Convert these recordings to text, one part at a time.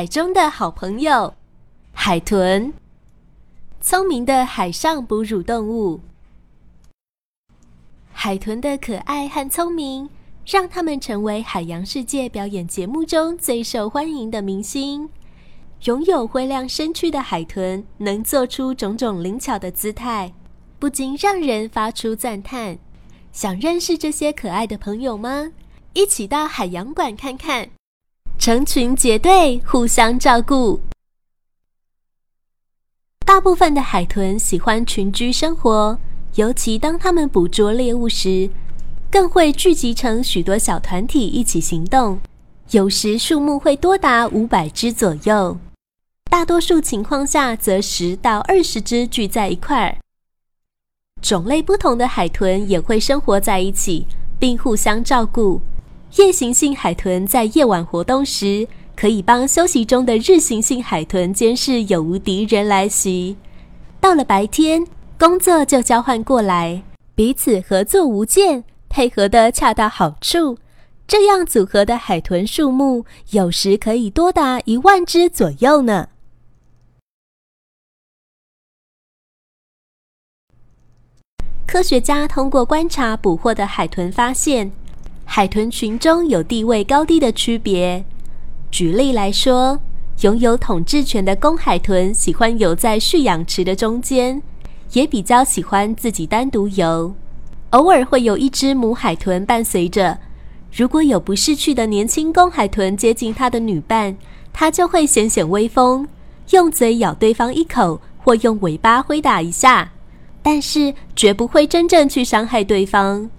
海中的好朋友，海豚，聪明的海上哺乳动物。海豚的可爱和聪明，让他们成为海洋世界表演节目中最受欢迎的明星。拥有灰亮身躯的海豚，能做出种种灵巧的姿态，不禁让人发出赞叹。想认识这些可爱的朋友吗？一起到海洋馆看看。成群结队，互相照顾。大部分的海豚喜欢群居生活，尤其当它们捕捉猎物时，更会聚集成许多小团体一起行动。有时数目会多达五百只左右，大多数情况下则十到二十只聚在一块儿。种类不同的海豚也会生活在一起，并互相照顾。夜行性海豚在夜晚活动时，可以帮休息中的日行性海豚监视有无敌人来袭。到了白天，工作就交换过来，彼此合作无间，配合的恰到好处。这样组合的海豚数目，有时可以多达一万只左右呢。科学家通过观察捕获的海豚，发现。海豚群中有地位高低的区别。举例来说，拥有统治权的公海豚喜欢游在蓄养池的中间，也比较喜欢自己单独游。偶尔会有一只母海豚伴随着。如果有不识趣的年轻公海豚接近它的女伴，它就会显显威风，用嘴咬对方一口，或用尾巴挥打一下，但是绝不会真正去伤害对方。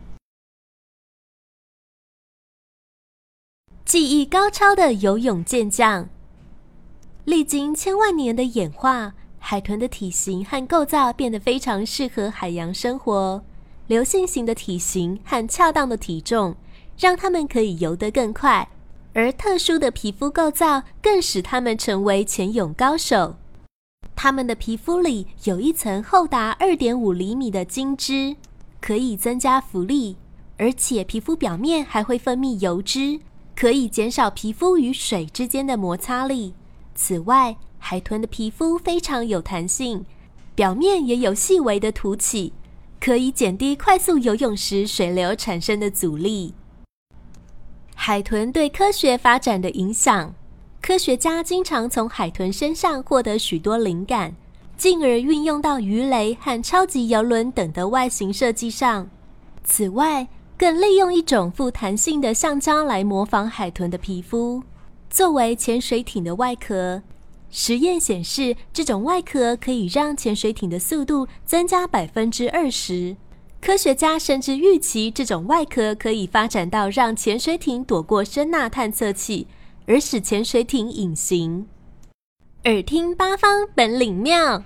技艺高超的游泳健将，历经千万年的演化，海豚的体型和构造变得非常适合海洋生活。流线型的体型和恰当的体重，让它们可以游得更快；而特殊的皮肤构造更使它们成为潜泳高手。它们的皮肤里有一层厚达二点五厘米的筋汁，可以增加浮力，而且皮肤表面还会分泌油脂。可以减少皮肤与水之间的摩擦力。此外，海豚的皮肤非常有弹性，表面也有细微的凸起，可以减低快速游泳时水流产生的阻力。海豚对科学发展的影响，科学家经常从海豚身上获得许多灵感，进而运用到鱼雷和超级游轮等的外形设计上。此外，更利用一种富弹性的橡胶来模仿海豚的皮肤，作为潜水艇的外壳。实验显示，这种外壳可以让潜水艇的速度增加百分之二十。科学家甚至预期，这种外壳可以发展到让潜水艇躲过声呐探测器，而使潜水艇隐形。耳听八方，本领妙！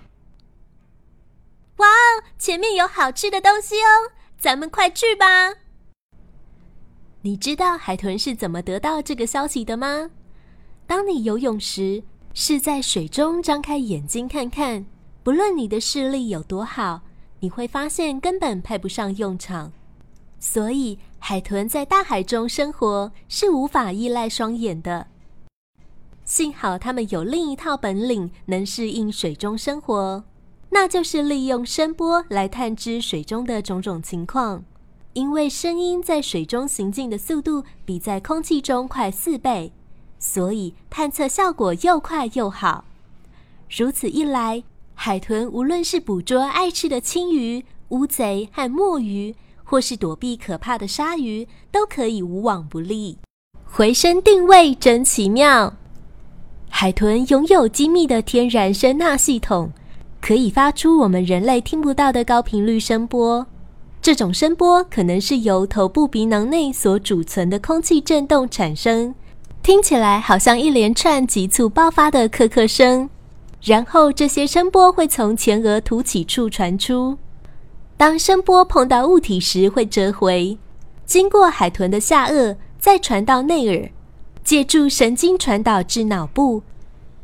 哇哦，前面有好吃的东西哦，咱们快去吧！你知道海豚是怎么得到这个消息的吗？当你游泳时，是在水中张开眼睛看看，不论你的视力有多好，你会发现根本派不上用场。所以，海豚在大海中生活是无法依赖双眼的。幸好，它们有另一套本领，能适应水中生活，那就是利用声波来探知水中的种种情况。因为声音在水中行进的速度比在空气中快四倍，所以探测效果又快又好。如此一来，海豚无论是捕捉爱吃的青鱼、乌贼和墨鱼，或是躲避可怕的鲨鱼，都可以无往不利。回声定位真奇妙！海豚拥有精密的天然声呐系统，可以发出我们人类听不到的高频率声波。这种声波可能是由头部鼻囊内所储存的空气振动产生，听起来好像一连串急促爆发的咳咳声。然后这些声波会从前额凸起处传出，当声波碰到物体时会折回，经过海豚的下颚，再传到内耳，借助神经传导至脑部，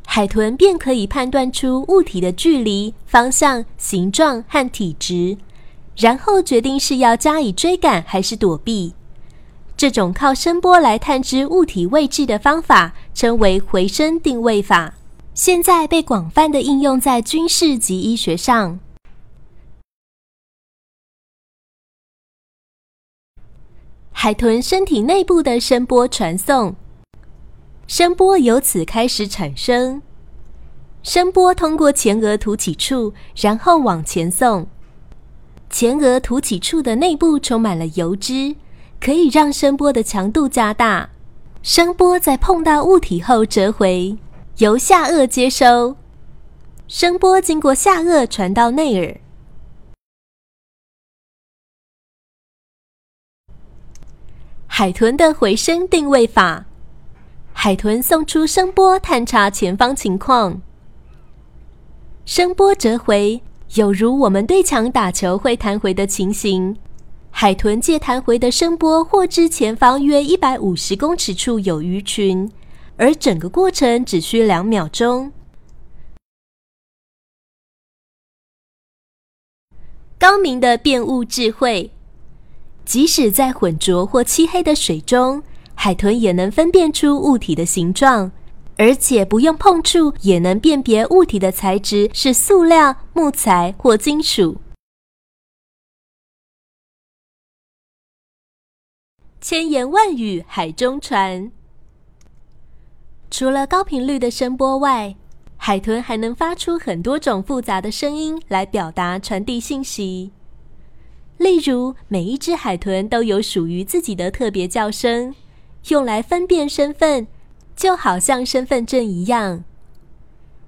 海豚便可以判断出物体的距离、方向、形状和体质，然后决定是要加以追赶还是躲避。这种靠声波来探知物体位置的方法，称为回声定位法。现在被广泛的应用在军事及医学上。海豚身体内部的声波传送，声波由此开始产生。声波通过前额凸起处，然后往前送。前额凸起处的内部充满了油脂，可以让声波的强度加大。声波在碰到物体后折回。由下颚接收声波，经过下颚传到内耳。海豚的回声定位法：海豚送出声波，探查前方情况。声波折回，有如我们对墙打球会弹回的情形。海豚借弹回的声波，获知前方约一百五十公尺处有鱼群。而整个过程只需两秒钟。高明的辨物智慧，即使在浑浊或漆黑的水中，海豚也能分辨出物体的形状，而且不用碰触也能辨别物体的材质是塑料、木材或金属。千言万语海中传。除了高频率的声波外，海豚还能发出很多种复杂的声音来表达、传递信息。例如，每一只海豚都有属于自己的特别叫声，用来分辨身份，就好像身份证一样。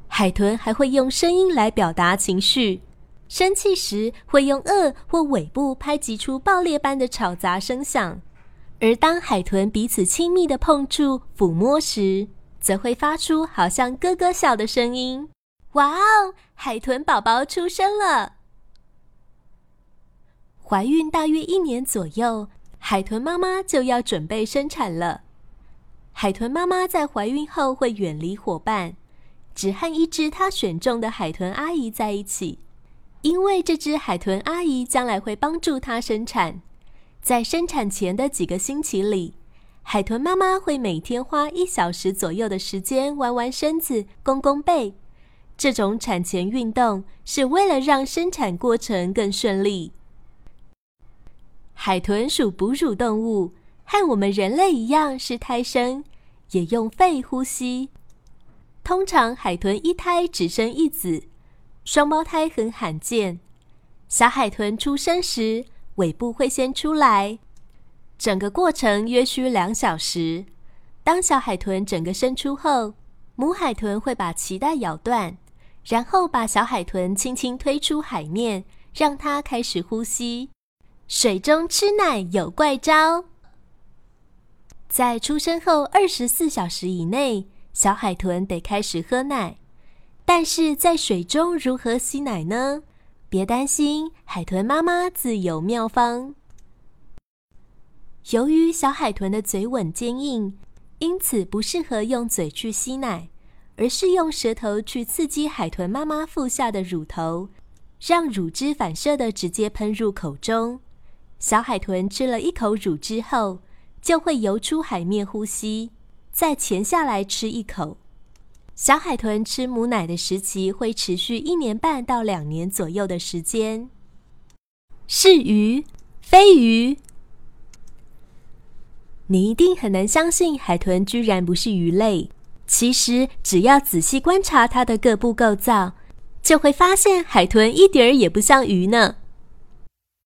海豚还会用声音来表达情绪，生气时会用颚或尾部拍击出爆裂般的吵杂声响；而当海豚彼此亲密的碰触、抚摸时，则会发出好像咯咯笑的声音。哇哦，海豚宝宝出生了！怀孕大约一年左右，海豚妈妈就要准备生产了。海豚妈妈在怀孕后会远离伙伴，只和一只她选中的海豚阿姨在一起，因为这只海豚阿姨将来会帮助她生产。在生产前的几个星期里。海豚妈妈会每天花一小时左右的时间弯弯身子、弓弓背。这种产前运动是为了让生产过程更顺利。海豚属哺乳动物，和我们人类一样是胎生，也用肺呼吸。通常海豚一胎只生一子，双胞胎很罕见。小海豚出生时，尾部会先出来。整个过程约需两小时。当小海豚整个生出后，母海豚会把脐带咬断，然后把小海豚轻轻推出海面，让它开始呼吸。水中吃奶有怪招，在出生后二十四小时以内，小海豚得开始喝奶。但是在水中如何吸奶呢？别担心，海豚妈妈自有妙方。由于小海豚的嘴吻坚硬，因此不适合用嘴去吸奶，而是用舌头去刺激海豚妈妈腹下的乳头，让乳汁反射的直接喷入口中。小海豚吃了一口乳汁后，就会游出海面呼吸，再潜下来吃一口。小海豚吃母奶的时期会持续一年半到两年左右的时间。是鱼，飞鱼。你一定很难相信海豚居然不是鱼类。其实，只要仔细观察它的各部构造，就会发现海豚一点儿也不像鱼呢。